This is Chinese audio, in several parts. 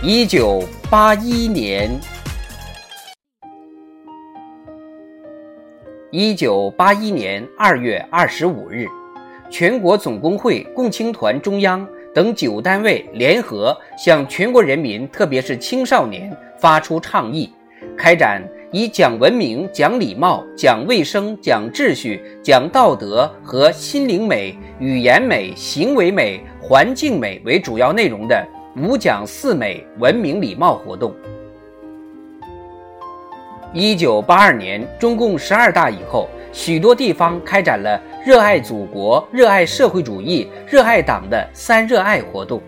一九八一年。一九八一年二月二十五日，全国总工会、共青团中央等九单位联合向全国人民，特别是青少年发出倡议，开展。以讲文明、讲礼貌、讲卫生、讲秩序、讲道德和心灵美、语言美、行为美、环境美为主要内容的五讲四美文明礼貌活动。一九八二年，中共十二大以后，许多地方开展了热爱祖国、热爱社会主义、热爱党的“三热爱”活动。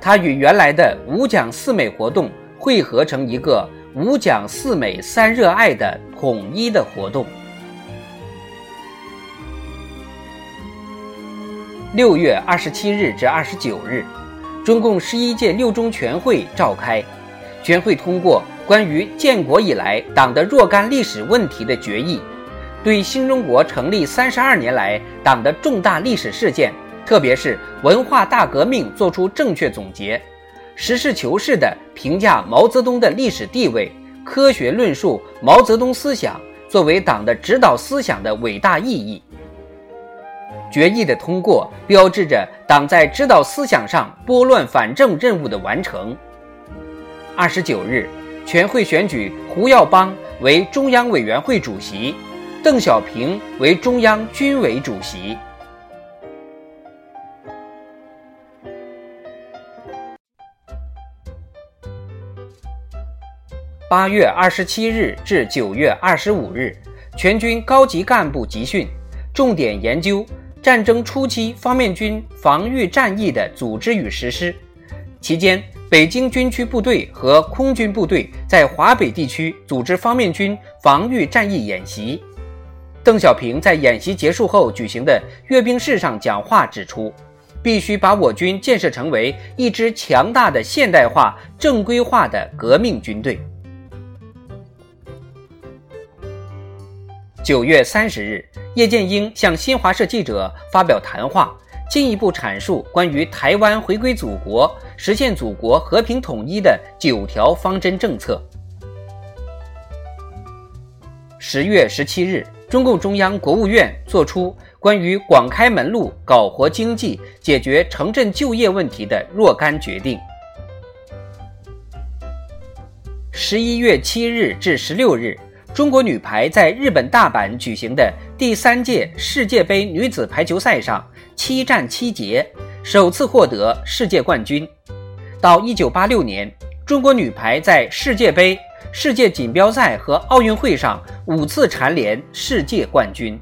它与原来的五讲四美活动汇合成一个。五讲四美三热爱的统一的活动。六月二十七日至二十九日，中共十一届六中全会召开，全会通过关于建国以来党的若干历史问题的决议，对新中国成立三十二年来党的重大历史事件，特别是文化大革命作出正确总结。实事求是地评价毛泽东的历史地位，科学论述毛泽东思想作为党的指导思想的伟大意义。决议的通过，标志着党在指导思想上拨乱反正任务的完成。二十九日，全会选举胡耀邦为中央委员会主席，邓小平为中央军委主席。八月二十七日至九月二十五日，全军高级干部集训，重点研究战争初期方面军防御战役的组织与实施。期间，北京军区部队和空军部队在华北地区组织方面军防御战役演习。邓小平在演习结束后举行的阅兵式上讲话指出，必须把我军建设成为一支强大的现代化、正规化的革命军队。九月三十日，叶剑英向新华社记者发表谈话，进一步阐述关于台湾回归祖国、实现祖国和平统一的九条方针政策。十月十七日，中共中央、国务院作出关于广开门路、搞活经济、解决城镇就业问题的若干决定。十一月七日至十六日。中国女排在日本大阪举行的第三届世界杯女子排球赛上七战七捷，首次获得世界冠军。到一九八六年，中国女排在世界杯、世界锦标赛和奥运会上五次蝉联世界冠军。